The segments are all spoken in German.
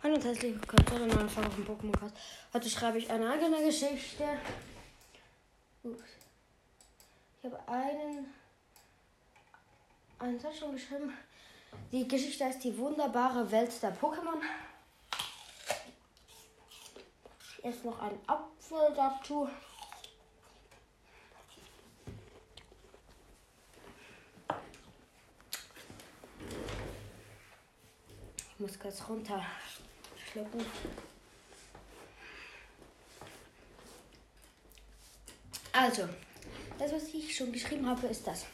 Hallo und herzlich willkommen zu einer neuen Folge von Pokémon Cast. Heute schreibe ich eine eigene Geschichte. Ups. Ich habe einen, einen Satz schon geschrieben. Die Geschichte heißt die wunderbare Welt der Pokémon. Jetzt noch ein Apfel dazu. Ich muss kurz runter schlucken. Also, das, was ich schon geschrieben habe, ist das.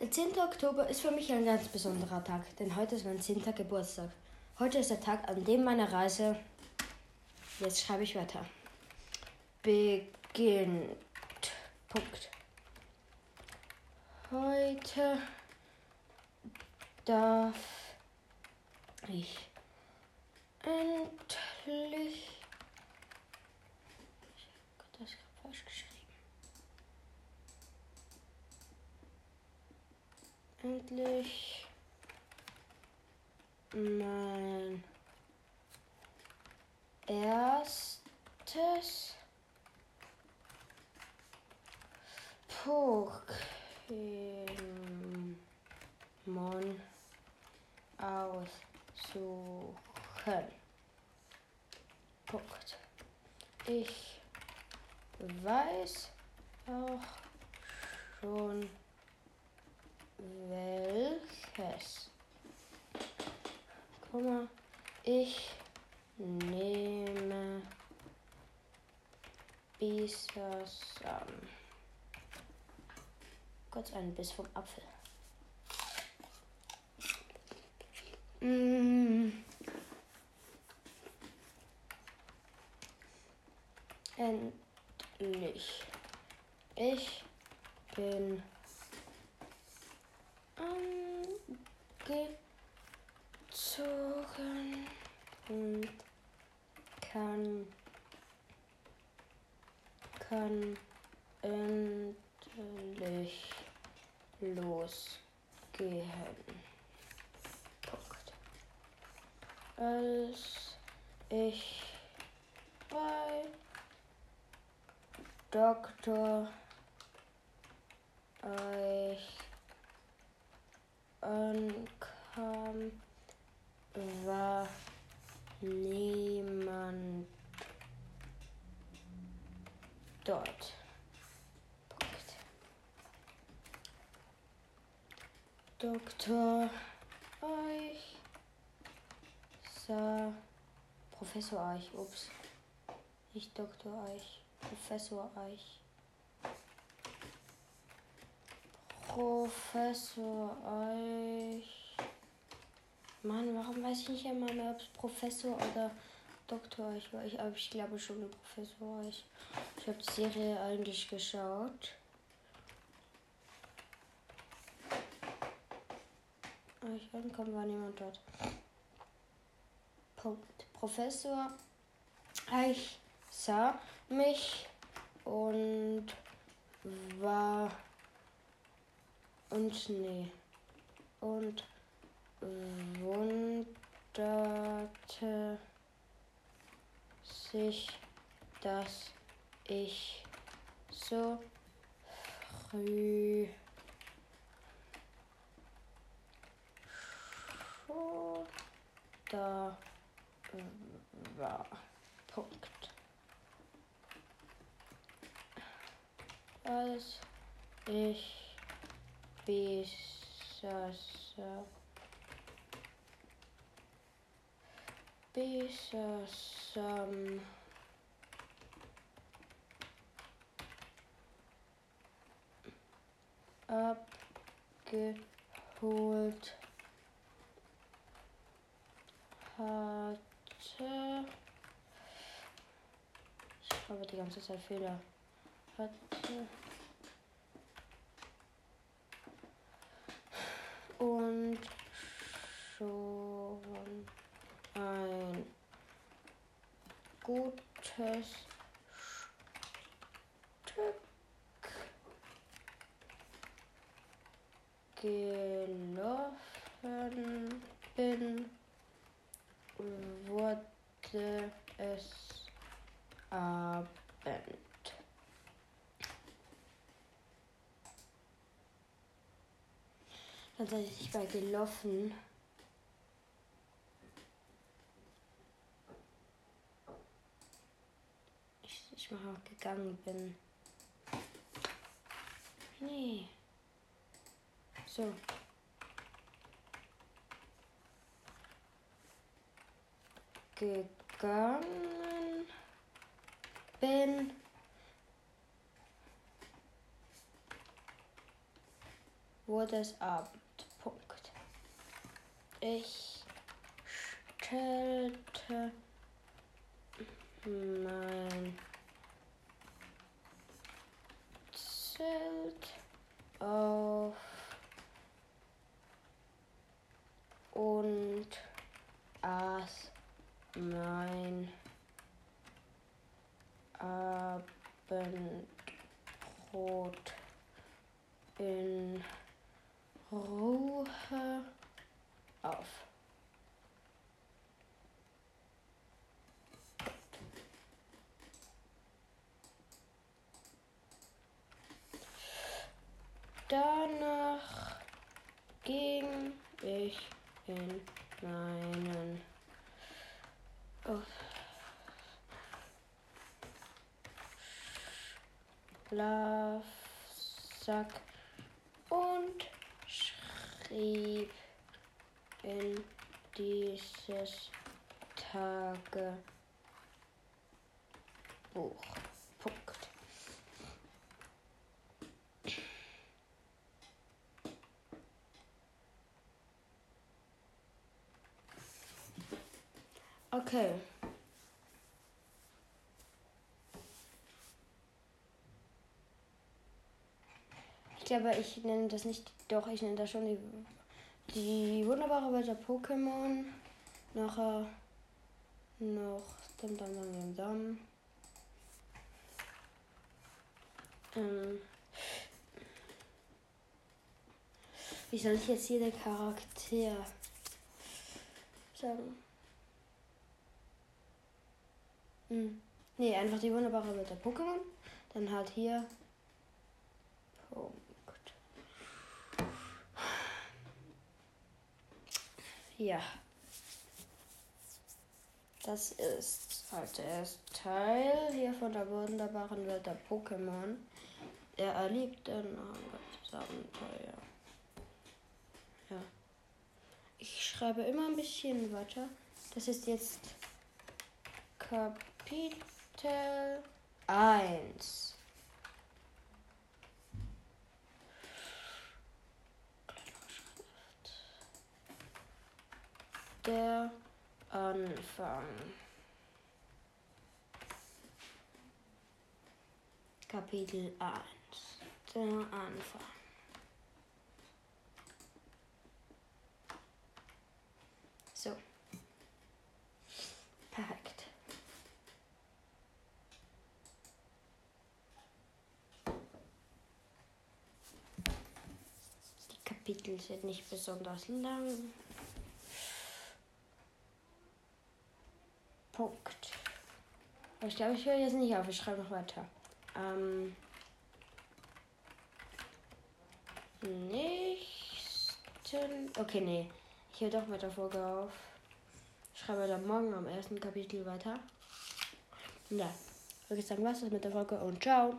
Der 10. Oktober ist für mich ein ganz besonderer Tag, denn heute ist mein 10. Geburtstag. Heute ist der Tag, an dem meine Reise, jetzt schreibe ich weiter, beginnt. Punkt. Heute darf ich endlich. Gott, das ist gerade falsch geschrieben. Endlich mein erstes Pokémon aussuchen. Punkt. Ich weiß auch schon welches. Mal, ich nehme Bisasam. Kurz einen Biss vom Apfel. Mm. Endlich. Ich bin angezogen und kann, kann endlich losgehen. Punkt. Als ich bei Doktor. Euch ankam, war niemand dort. Doktor Eich sah Professor Eich, ups, nicht Doktor Eich, Professor Eich. Professor Eich. Mann, warum weiß ich nicht einmal mehr, ob es Professor oder Doktor Eich war? Ich, aber ich glaube schon Professor Eich. Ich habe die Serie eigentlich geschaut. Ich ankommen war niemand dort. Punkt. Professor Eich sah mich und war und nee und wunderte sich, dass ich so früh schon da war. Punkt. Als ich Bisasa Bisasam abgeholt hatte. Ich schreibe die ganze Zeit Fehler. Und schon ein gutes Stück gelaufen bin wurde es Abend. Dann sollte ich bei gelaufen. Ich, ich mal auch gegangen bin. Nee. So. Gegangen bin. Wurde es Abend. Ich stellte mein Zelt auf und aß mein Abendbrot in Ruhe auf. Danach ging ich in meinen Schlafsack und schrieb in dieses Tagebuch. Punkt. Okay. Ich glaube, ich nenne das nicht, doch, ich nenne das schon die, die wunderbare Welt der Pokémon. Nachher noch dam dam dam dam dam. Ähm, wie soll ich jetzt jeder Charakter sagen? Hm. Nee, einfach die wunderbare Welt der Pokémon. Dann halt hier. Punkt. Ja. Das ist halt der erste Teil hier von der wunderbaren Welt der Pokémon. Er erlebt ein Abenteuer. Ja. Ich schreibe immer ein bisschen weiter. Das ist jetzt Kapitel 1. Der Anfang. Kapitel 1. Der Anfang. So. Perfekt. Die Kapitel sind nicht besonders lang. Punkt. Aber ich glaube, ich höre jetzt nicht auf. Ich schreibe noch weiter. Ähm. Nächsten. Okay, nee. Ich höre doch mit der Folge auf. Ich schreibe dann morgen am ersten Kapitel weiter. Ja. Ich würde sagen, was ist mit der Folge und ciao.